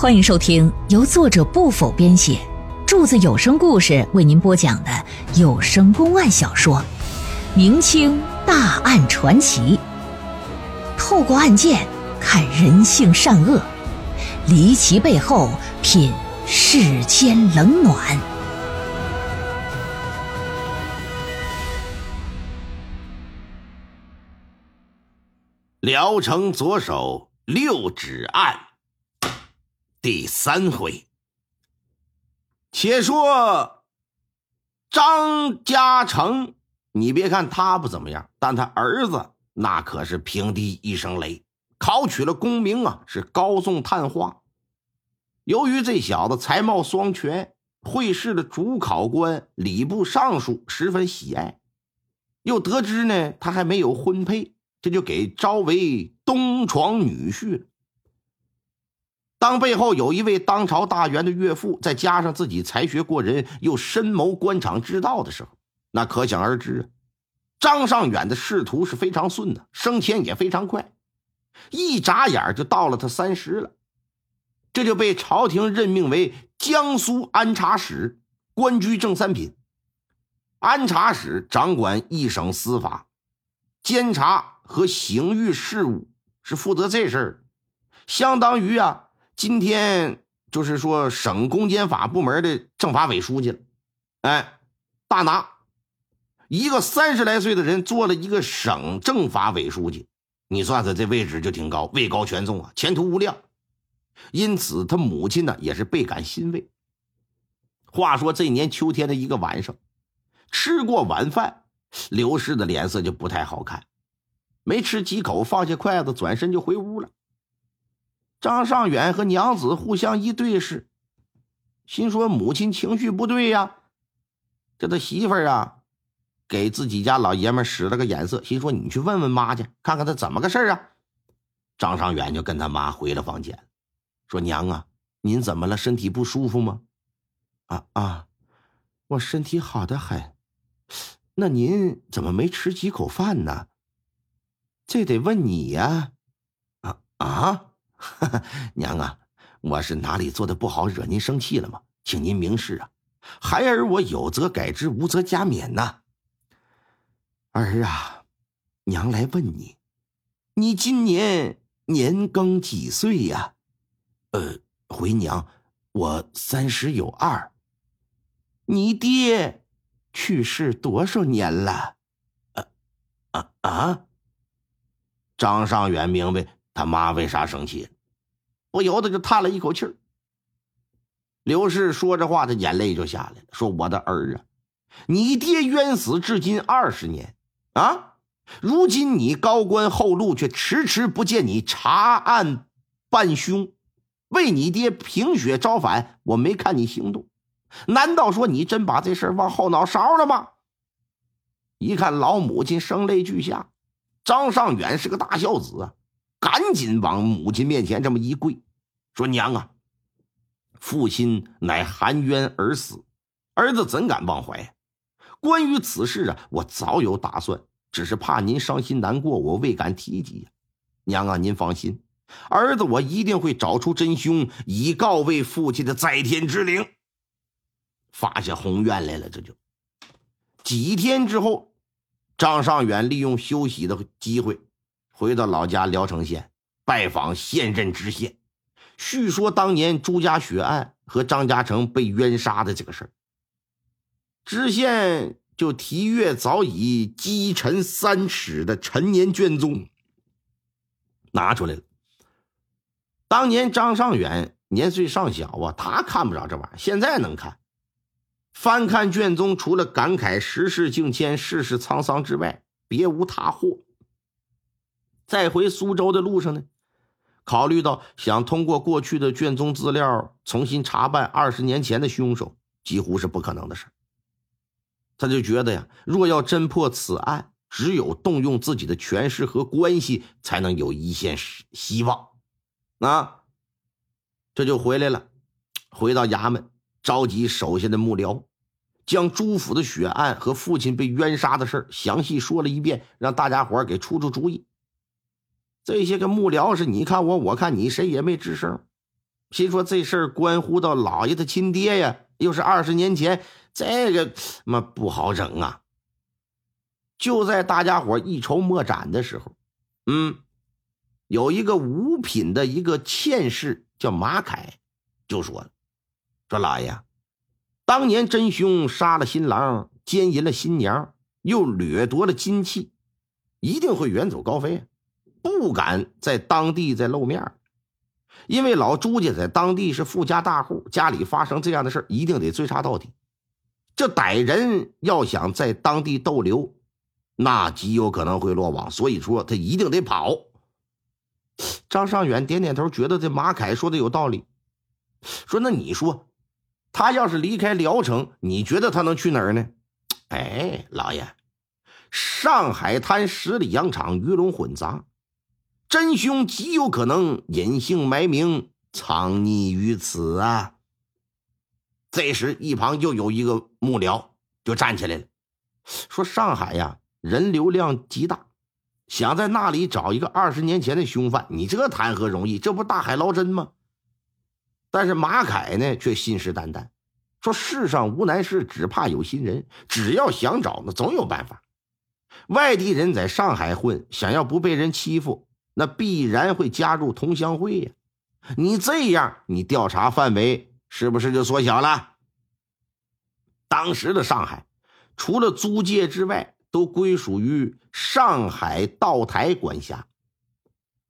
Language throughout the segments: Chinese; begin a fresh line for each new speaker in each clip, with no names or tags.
欢迎收听由作者不否编写，柱子有声故事为您播讲的有声公案小说《明清大案传奇》，透过案件看人性善恶，离奇背后品世间冷暖。
聊城左手六指案第三回。且说张家成，你别看他不怎么样，但他儿子那可是平地一声雷，考取了功名啊，是高中探花。由于这小子才貌双全，会试的主考官礼部尚书十分喜爱，又得知呢他还没有婚配。这就给招为东床女婿了。当背后有一位当朝大员的岳父，再加上自己才学过人，又深谋官场之道的时候，那可想而知啊。张尚远的仕途是非常顺的，升迁也非常快，一眨眼就到了他三十了，这就被朝廷任命为江苏安察使，官居正三品。安察使掌管一省司法，监察。和刑狱事务是负责这事儿，相当于啊，今天就是说省公检法部门的政法委书记了。哎，大拿一个三十来岁的人做了一个省政法委书记，你算算这位置就挺高，位高权重啊，前途无量。因此，他母亲呢也是倍感欣慰。话说这年秋天的一个晚上，吃过晚饭，刘氏的脸色就不太好看。没吃几口，放下筷子，转身就回屋了。张尚远和娘子互相一对视，心说母亲情绪不对呀。这他媳妇儿啊，给自己家老爷们使了个眼色，心说你去问问妈去，看看他怎么个事儿啊。张尚远就跟他妈回了房间，说：“娘啊，您怎么了？身体不舒服吗？”“啊啊，我身体好的很。那您怎么没吃几口饭呢？”这得问你呀，啊啊，娘啊，我是哪里做的不好，惹您生气了吗？请您明示啊，孩儿我有则改之，无则加勉呐。儿啊，娘来问你，你今年年庚几岁呀？呃，回娘，我三十有二。你爹去世多少年了？啊啊啊！张尚远明白他妈为啥生气，不由得就叹了一口气儿。刘氏说着话，他眼泪就下来了，说：“我的儿啊，你爹冤死至今二十年啊，如今你高官厚禄，却迟迟不见你查案办凶，为你爹平血招反，我没看你行动，难道说你真把这事往后脑勺了吗？”一看老母亲声泪俱下。张尚远是个大孝子啊，赶紧往母亲面前这么一跪，说：“娘啊，父亲乃含冤而死，儿子怎敢忘怀？关于此事啊，我早有打算，只是怕您伤心难过，我未敢提及呀。娘啊，您放心，儿子我一定会找出真凶，以告慰父亲的在天之灵。发下宏愿来了，这就几天之后。”张尚远利用休息的机会，回到老家聊城县，拜访现任知县，叙说当年朱家血案和张家成被冤杀的这个事儿。知县就提阅早已积沉三尺的陈年卷宗，拿出来了。当年张尚远年岁尚小啊，他看不着这玩意儿，现在能看。翻看卷宗，除了感慨时事境迁、世事沧桑之外，别无他货。在回苏州的路上呢，考虑到想通过过去的卷宗资料重新查办二十年前的凶手，几乎是不可能的事他就觉得呀，若要侦破此案，只有动用自己的权势和关系，才能有一线希望。啊，这就回来了，回到衙门，召集手下的幕僚。将朱府的血案和父亲被冤杀的事详细说了一遍，让大家伙给出出主意。这些个幕僚是你看我，我看你，谁也没吱声。心说这事儿关乎到老爷的亲爹呀，又是二十年前，这个妈不好整啊。就在大家伙一筹莫展的时候，嗯，有一个五品的一个妾室叫马凯，就说了：“说老爷，当年真凶杀了新郎，奸淫了新娘，又掠夺了金器，一定会远走高飞，不敢在当地再露面。因为老朱家在当地是富家大户，家里发生这样的事一定得追查到底。这歹人要想在当地逗留。”那极有可能会落网，所以说他一定得跑。张尚远点点头，觉得这马凯说的有道理。说：“那你说，他要是离开聊城，你觉得他能去哪儿呢？”哎，老爷，上海滩十里洋场鱼龙混杂，真凶极有可能隐姓埋名，藏匿于此啊。这时，一旁又有一个幕僚就站起来了，说：“上海呀。”人流量极大，想在那里找一个二十年前的凶犯，你这谈何容易？这不大海捞针吗？但是马凯呢，却信誓旦旦说：“世上无难事，只怕有心人。只要想找，那总有办法。外地人在上海混，想要不被人欺负，那必然会加入同乡会呀。你这样，你调查范围是不是就缩小了？当时的上海，除了租界之外，都归属于上海道台管辖，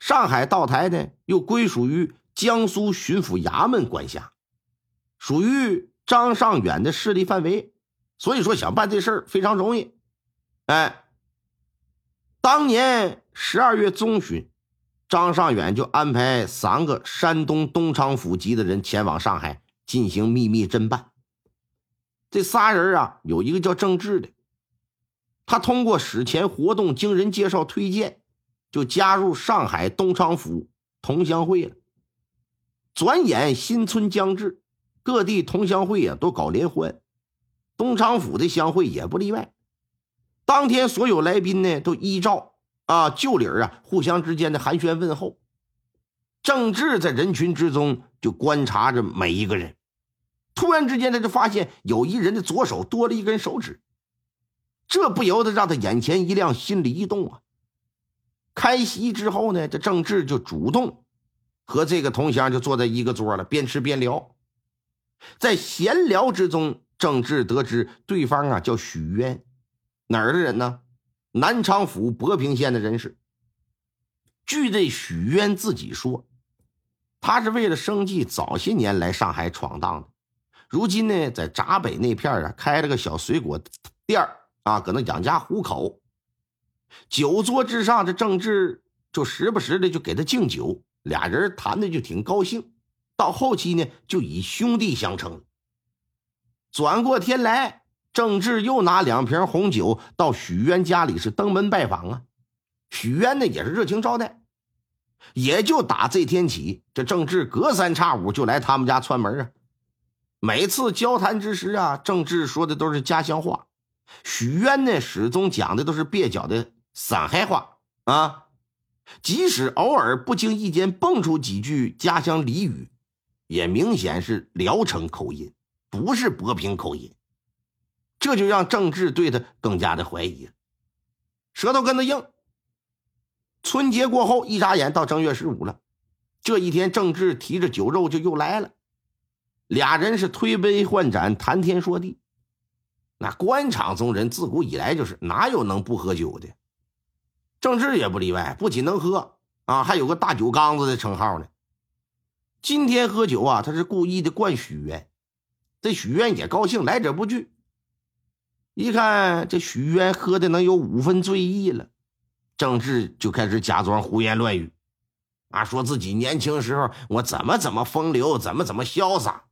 上海道台呢又归属于江苏巡抚衙门管辖，属于张尚远的势力范围，所以说想办这事儿非常容易。哎，当年十二月中旬，张尚远就安排三个山东东昌府籍的人前往上海进行秘密侦办。这仨人啊，有一个叫郑志的。他通过史前活动，经人介绍推荐，就加入上海东昌府同乡会了。转眼新春将至，各地同乡会啊都搞联欢，东昌府的乡会也不例外。当天所有来宾呢都依照啊旧礼啊互相之间的寒暄问候。郑智在人群之中就观察着每一个人，突然之间他就发现有一人的左手多了一根手指。这不由得让他眼前一亮，心里一动啊！开席之后呢，这郑智就主动和这个同乡就坐在一个桌了，边吃边聊。在闲聊之中，郑智得知对方啊叫许渊，哪儿的人呢？南昌府博平县的人士。据这许渊自己说，他是为了生计，早些年来上海闯荡的，如今呢，在闸北那片啊开了个小水果店。啊，搁那养家糊口。酒桌之上，这郑治就时不时的就给他敬酒，俩人谈的就挺高兴。到后期呢，就以兄弟相称。转过天来，郑智又拿两瓶红酒到许渊家里是登门拜访啊。许渊呢也是热情招待。也就打这天起，这郑智隔三差五就来他们家串门啊。每次交谈之时啊，郑智说的都是家乡话。许渊呢，始终讲的都是蹩脚的上海话啊，即使偶尔不经意间蹦出几句家乡俚语，也明显是聊城口音，不是博平口音。这就让郑智对他更加的怀疑了，舌头跟他硬。春节过后，一眨眼到正月十五了，这一天，郑智提着酒肉就又来了，俩人是推杯换盏，谈天说地。那官场中人自古以来就是哪有能不喝酒的，郑治也不例外，不仅能喝啊，还有个大酒缸子的称号呢。今天喝酒啊，他是故意的灌许愿，这许愿也高兴，来者不拒。一看这许渊喝的能有五分醉意了，郑智就开始假装胡言乱语，啊，说自己年轻时候我怎么怎么风流，怎么怎么潇洒。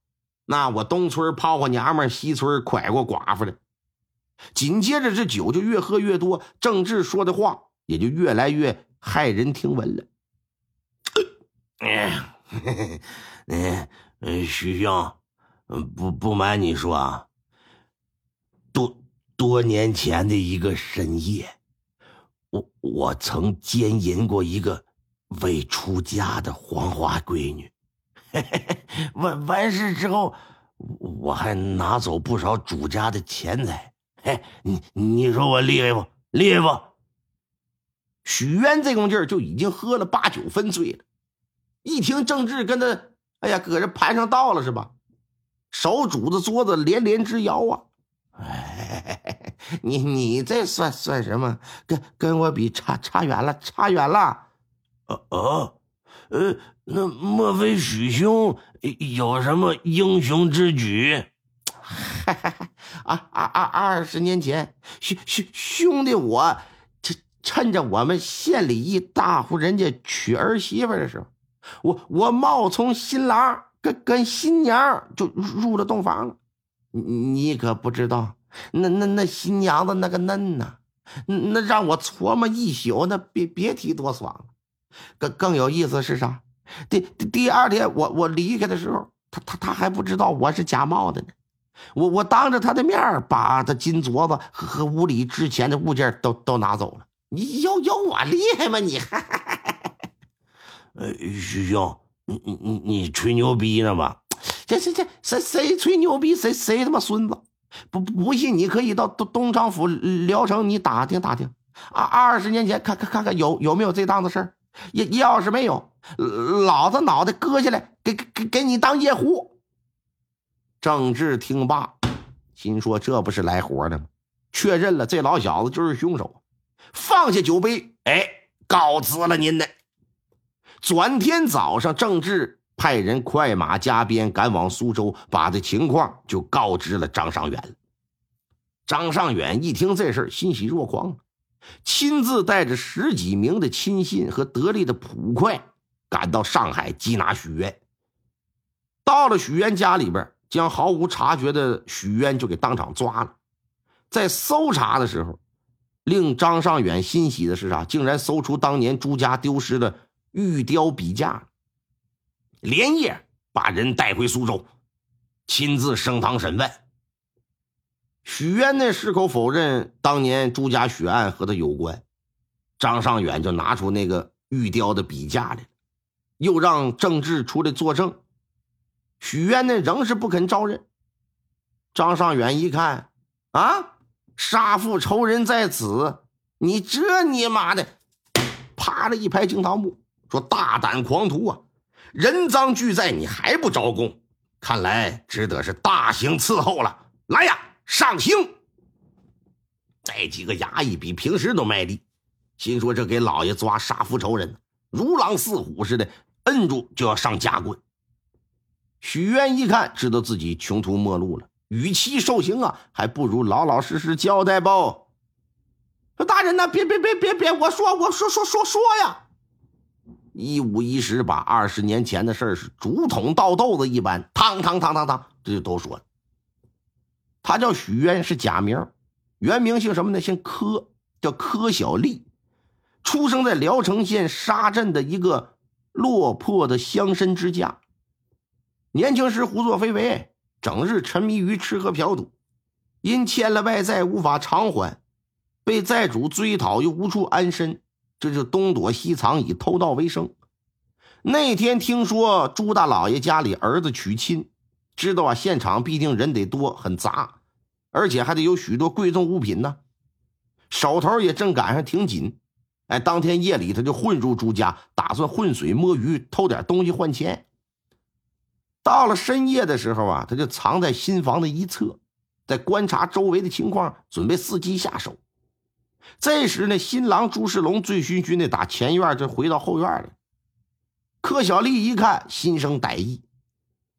那我东村泡过娘们，西村拐过寡妇的。紧接着，这酒就越喝越多，郑智说的话也就越来越骇人听闻了。
嗯嗯，徐兄，不不瞒你说啊，多多年前的一个深夜，我我曾奸淫过一个未出家的黄花闺女。完完事之后，我还拿走不少主家的钱财。嘿，你你说我厉害不？厉害不？
许渊这功劲儿就已经喝了八九分醉了，一听郑志跟他，哎呀，搁这盘上道了是吧？手拄着桌子连连直摇啊！哎，你你这算算什么？跟跟我比差差远了，差远了！
哦哦，呃，那莫非许兄有什么英雄之举？
啊啊啊！二十年前，兄兄兄弟我。趁着我们县里一大户人家娶儿媳妇的时候，我我冒充新郎跟跟新娘就入了洞房了。你可不知道，那那那新娘子那个嫩呐，那让我琢磨一宿，那别别提多爽了。更更有意思是啥？第第二天我我离开的时候，他他他还不知道我是假冒的呢。我我当着他的面把他金镯子和和屋里值钱的物件都都拿走了。你有有我厉害吗？你，
呃，徐兄，你你你你吹牛逼呢吧？
这这这谁谁吹牛逼？谁谁他妈孙子？不不信，你可以到东东昌府聊城，你打听打听。二二十年前，看看看看有有没有这档子事儿？要要是没有，老子脑袋割下来，给给给你当夜壶。郑志听罢，心说这不是来活的吗？确认了，这老小子就是凶手。放下酒杯，哎，告辞了您呢。转天早上，郑志派人快马加鞭赶往苏州，把这情况就告知了张尚远。张尚远一听这事欣喜若狂，亲自带着十几名的亲信和得力的捕快赶到上海缉拿许渊。到了许渊家里边，将毫无察觉的许渊就给当场抓了。在搜查的时候。令张尚远欣喜的是啥？竟然搜出当年朱家丢失的玉雕笔架，连夜把人带回苏州，亲自升堂审问。许渊呢，矢口否认当年朱家血案和他有关。张尚远就拿出那个玉雕的笔架来，又让郑志出来作证。许渊呢，仍是不肯招认。张尚远一看，啊！杀父仇人在此，你这你妈的，啪了一拍惊堂木，说：“大胆狂徒啊！人赃俱在，你还不招供？看来只得是大刑伺候了。来呀，上刑！”这几个衙役比平时都卖力，心说这给老爷抓杀父仇人，如狼似虎似的，摁住就要上夹棍。许渊一看，知道自己穷途末路了。与其受刑啊，还不如老老实实交代吧？说大人呢，别别别别别，我说我说说说说呀！一五一十把二十年前的事是竹筒倒豆子一般，汤汤汤汤汤，这就都说了。他叫许渊，是假名，原名姓什么呢？姓柯，叫柯小丽，出生在聊城县沙镇的一个落魄的乡绅之家。年轻时胡作非为。整日沉迷于吃喝嫖赌，因欠了外债无法偿还，被债主追讨又无处安身，这就东躲西藏以偷盗为生。那天听说朱大老爷家里儿子娶亲，知道啊现场必定人得多，很杂，而且还得有许多贵重物品呢，手头也正赶上挺紧。哎，当天夜里他就混入朱家，打算浑水摸鱼，偷点东西换钱。到了深夜的时候啊，他就藏在新房的一侧，在观察周围的情况，准备伺机下手。这时呢，新郎朱世龙醉醺醺的打前院就回到后院了。柯小丽一看，心生歹意，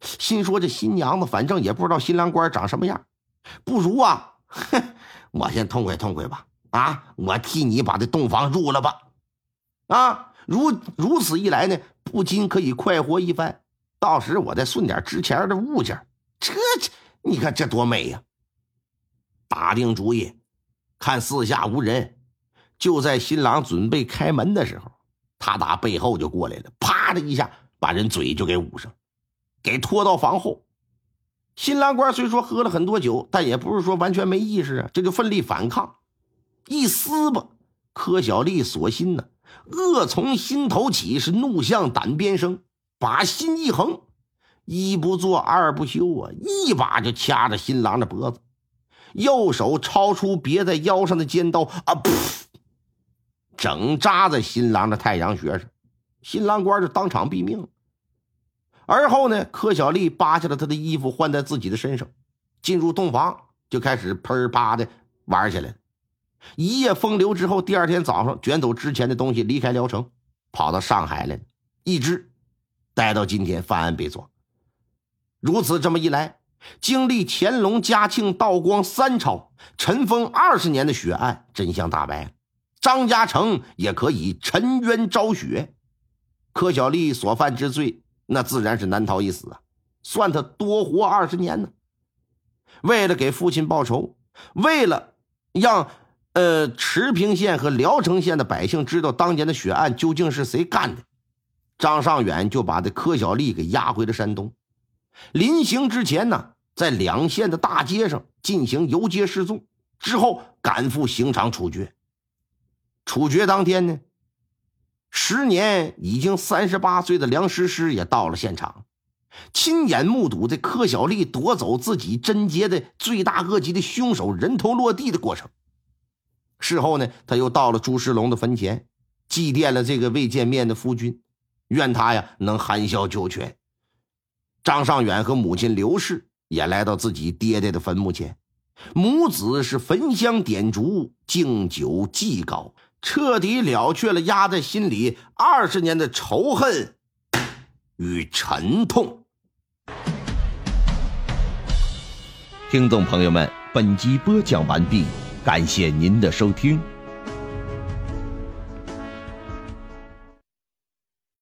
心说这新娘子反正也不知道新郎官长什么样，不如啊，哼，我先痛快痛快吧。啊，我替你把这洞房入了吧。啊，如如此一来呢，不禁可以快活一番。到时我再顺点值钱的物件，这这，你看这多美呀！打定主意，看四下无人，就在新郎准备开门的时候，他打背后就过来了，啪的一下把人嘴就给捂上，给拖到房后。新郎官虽说喝了很多酒，但也不是说完全没意识啊，这就奋力反抗，一撕吧，柯小丽索性呢，恶从心头起，是怒向胆边生。把心一横，一不做二不休啊，一把就掐着新郎的脖子，右手抄出别在腰上的尖刀啊，噗，整扎在新郎的太阳穴上，新郎官就当场毙命。而后呢，柯小丽扒下了他的衣服换在自己的身上，进入洞房就开始喷啪的玩起来。一夜风流之后，第二天早上卷走之前的东西离开聊城，跑到上海来，一直待到今天犯案被抓。如此这么一来，经历乾隆、嘉庆、道光三朝，尘封二十年的血案真相大白，张家成也可以沉冤昭雪。柯小丽所犯之罪。那自然是难逃一死啊！算他多活二十年呢。为了给父亲报仇，为了让呃池平县和聊城县的百姓知道当年的血案究竟是谁干的，张尚远就把这柯小丽给押回了山东。临行之前呢，在两县的大街上进行游街示众，之后赶赴刑场处决。处决当天呢。时年已经三十八岁的梁诗诗也到了现场，亲眼目睹这柯小丽夺走自己贞洁的罪大恶极的凶手人头落地的过程。事后呢，他又到了朱世龙的坟前，祭奠了这个未见面的夫君，愿他呀能含笑九泉。张尚远和母亲刘氏也来到自己爹爹的坟墓前，母子是焚香点烛，敬酒祭告。彻底了却了压在心里二十年的仇恨与沉痛。
听众朋友们，本集播讲完毕，感谢您的收听。